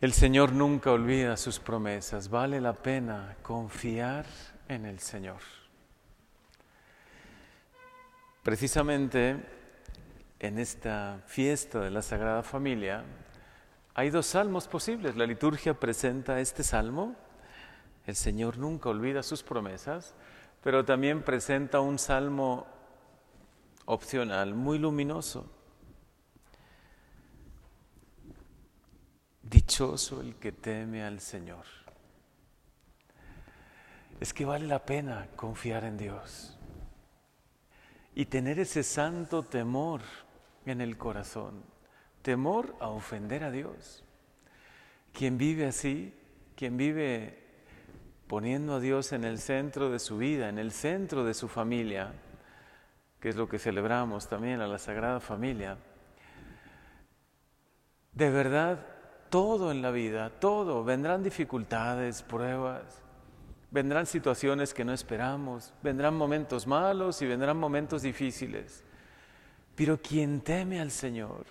El Señor nunca olvida sus promesas. Vale la pena confiar en el Señor. Precisamente en esta fiesta de la Sagrada Familia hay dos salmos posibles. La liturgia presenta este salmo, el Señor nunca olvida sus promesas, pero también presenta un salmo opcional muy luminoso Dichoso el que teme al Señor. Es que vale la pena confiar en Dios y tener ese santo temor en el corazón, temor a ofender a Dios. Quien vive así, quien vive poniendo a Dios en el centro de su vida, en el centro de su familia, que es lo que celebramos también a la Sagrada Familia, de verdad todo en la vida, todo. Vendrán dificultades, pruebas, vendrán situaciones que no esperamos, vendrán momentos malos y vendrán momentos difíciles. Pero quien teme al Señor,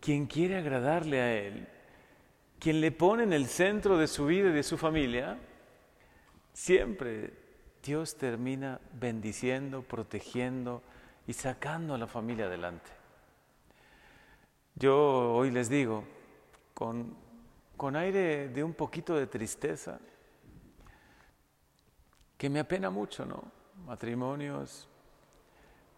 quien quiere agradarle a Él, quien le pone en el centro de su vida y de su familia, siempre Dios termina bendiciendo, protegiendo y sacando a la familia adelante. Yo hoy les digo, con, con aire de un poquito de tristeza, que me apena mucho, ¿no? Matrimonios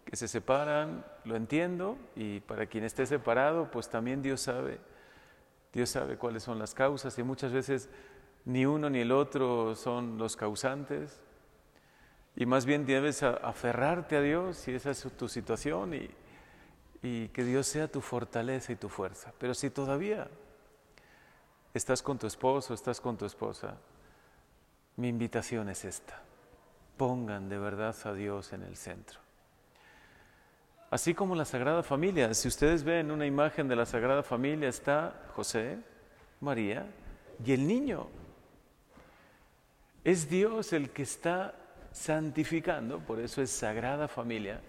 que se separan, lo entiendo, y para quien esté separado, pues también Dios sabe, Dios sabe cuáles son las causas, y muchas veces ni uno ni el otro son los causantes, y más bien debes aferrarte a Dios si esa es tu situación y, y que Dios sea tu fortaleza y tu fuerza. Pero si todavía estás con tu esposo, estás con tu esposa, mi invitación es esta. Pongan de verdad a Dios en el centro. Así como la Sagrada Familia, si ustedes ven una imagen de la Sagrada Familia, está José, María y el niño. Es Dios el que está santificando, por eso es Sagrada Familia,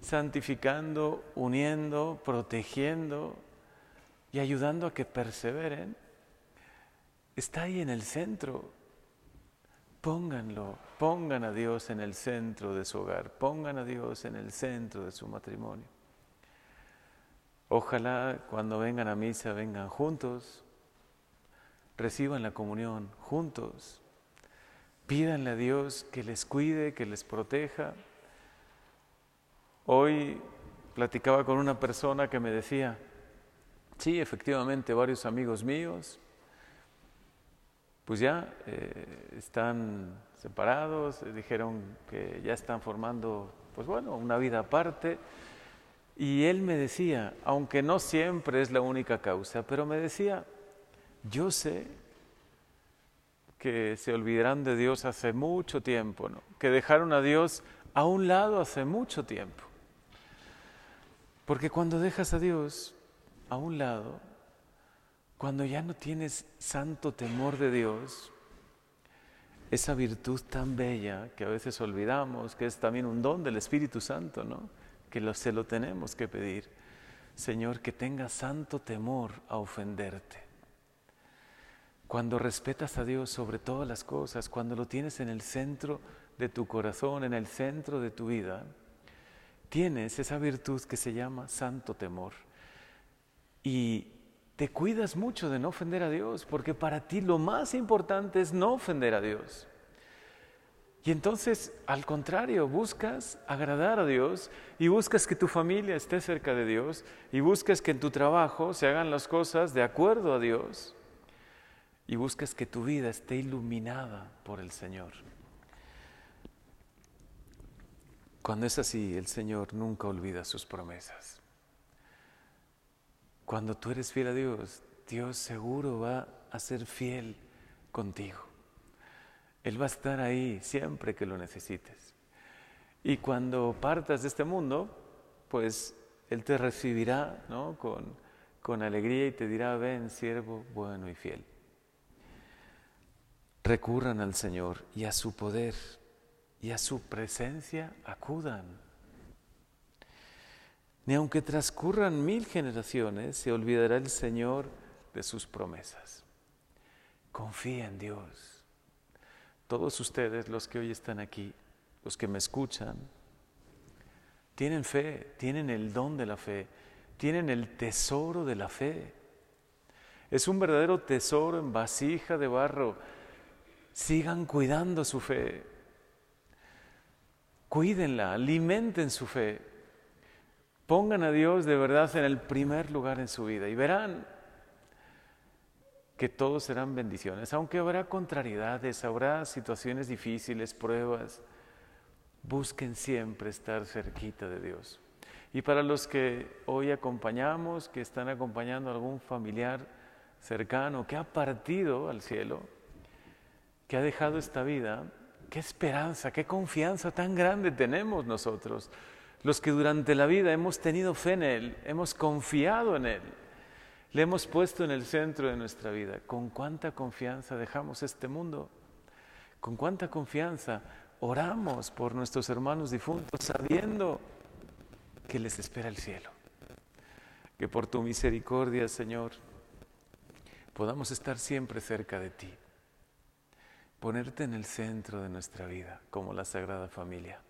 santificando, uniendo, protegiendo, y ayudando a que perseveren, está ahí en el centro. Pónganlo, pongan a Dios en el centro de su hogar, pongan a Dios en el centro de su matrimonio. Ojalá cuando vengan a misa vengan juntos, reciban la comunión juntos, pídanle a Dios que les cuide, que les proteja. Hoy platicaba con una persona que me decía, Sí, efectivamente, varios amigos míos, pues ya eh, están separados, eh, dijeron que ya están formando, pues bueno, una vida aparte. Y él me decía, aunque no siempre es la única causa, pero me decía, yo sé que se olvidarán de Dios hace mucho tiempo, ¿no? que dejaron a Dios a un lado hace mucho tiempo. Porque cuando dejas a Dios, a un lado, cuando ya no tienes santo temor de Dios, esa virtud tan bella que a veces olvidamos, que es también un don del Espíritu Santo, ¿no? Que lo, se lo tenemos que pedir. Señor, que tenga santo temor a ofenderte. Cuando respetas a Dios sobre todas las cosas, cuando lo tienes en el centro de tu corazón, en el centro de tu vida, tienes esa virtud que se llama santo temor y te cuidas mucho de no ofender a Dios, porque para ti lo más importante es no ofender a Dios. Y entonces, al contrario, buscas agradar a Dios y buscas que tu familia esté cerca de Dios y buscas que en tu trabajo se hagan las cosas de acuerdo a Dios y buscas que tu vida esté iluminada por el Señor. Cuando es así, el Señor nunca olvida sus promesas. Cuando tú eres fiel a Dios, Dios seguro va a ser fiel contigo. Él va a estar ahí siempre que lo necesites. Y cuando partas de este mundo, pues Él te recibirá ¿no? con, con alegría y te dirá, ven, siervo bueno y fiel. Recurran al Señor y a su poder y a su presencia acudan. Ni aunque transcurran mil generaciones, se olvidará el Señor de sus promesas. Confía en Dios. Todos ustedes, los que hoy están aquí, los que me escuchan, tienen fe, tienen el don de la fe, tienen el tesoro de la fe. Es un verdadero tesoro en vasija de barro. Sigan cuidando su fe. Cuídenla, alimenten su fe. Pongan a Dios de verdad en el primer lugar en su vida y verán que todos serán bendiciones, aunque habrá contrariedades, habrá situaciones difíciles, pruebas. Busquen siempre estar cerquita de Dios. Y para los que hoy acompañamos, que están acompañando a algún familiar cercano que ha partido al cielo, que ha dejado esta vida, qué esperanza, qué confianza tan grande tenemos nosotros, los que durante la vida hemos tenido fe en Él, hemos confiado en Él, le hemos puesto en el centro de nuestra vida. ¿Con cuánta confianza dejamos este mundo? ¿Con cuánta confianza oramos por nuestros hermanos difuntos sabiendo que les espera el cielo. Que por tu misericordia, Señor, podamos estar siempre cerca de ti, ponerte en el centro de nuestra vida como la Sagrada Familia.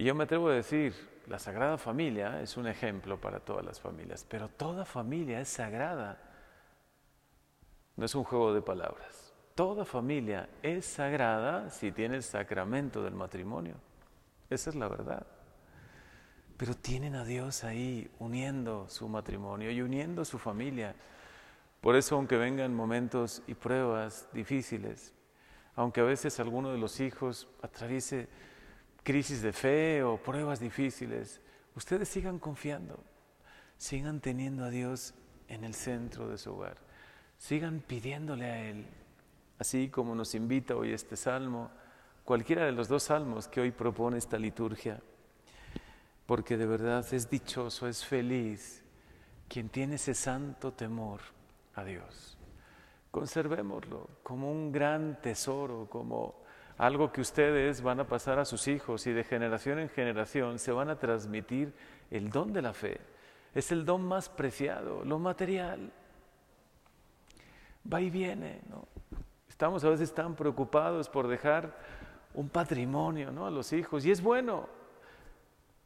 Y yo me atrevo a decir, la Sagrada Familia es un ejemplo para todas las familias, pero toda familia es sagrada. No es un juego de palabras. Toda familia es sagrada si tiene el sacramento del matrimonio. Esa es la verdad. Pero tienen a Dios ahí uniendo su matrimonio y uniendo su familia. Por eso, aunque vengan momentos y pruebas difíciles, aunque a veces alguno de los hijos atraviese crisis de fe o pruebas difíciles, ustedes sigan confiando, sigan teniendo a Dios en el centro de su hogar, sigan pidiéndole a Él así como nos invita hoy este salmo, cualquiera de los dos salmos que hoy propone esta liturgia, porque de verdad es dichoso, es feliz quien tiene ese santo temor a Dios. Conservémoslo como un gran tesoro, como algo que ustedes van a pasar a sus hijos y de generación en generación se van a transmitir el don de la fe. Es el don más preciado, lo material. Va y viene, ¿no? Estamos a veces tan preocupados por dejar un patrimonio ¿no? a los hijos y es bueno.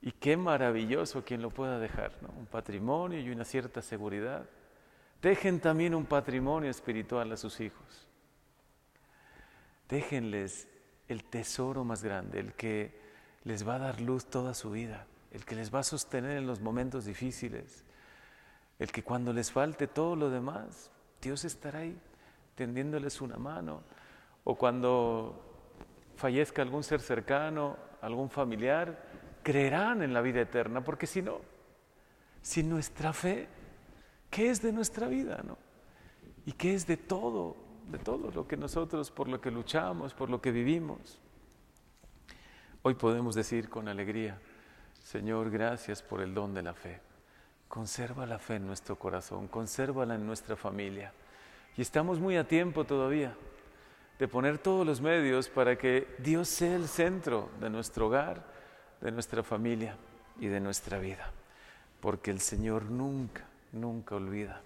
Y qué maravilloso quien lo pueda dejar, ¿no? un patrimonio y una cierta seguridad. Dejen también un patrimonio espiritual a sus hijos. Déjenles el tesoro más grande, el que les va a dar luz toda su vida, el que les va a sostener en los momentos difíciles, el que cuando les falte todo lo demás, Dios estará ahí tendiéndoles una mano, o cuando fallezca algún ser cercano, algún familiar, creerán en la vida eterna, porque si no, sin nuestra fe, ¿qué es de nuestra vida, no? ¿Y qué es de todo, de todo lo que nosotros, por lo que luchamos, por lo que vivimos? Hoy podemos decir con alegría, Señor, gracias por el don de la fe. Conserva la fe en nuestro corazón, consérvala en nuestra familia. Y estamos muy a tiempo todavía de poner todos los medios para que Dios sea el centro de nuestro hogar, de nuestra familia y de nuestra vida. Porque el Señor nunca, nunca olvida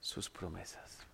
sus promesas.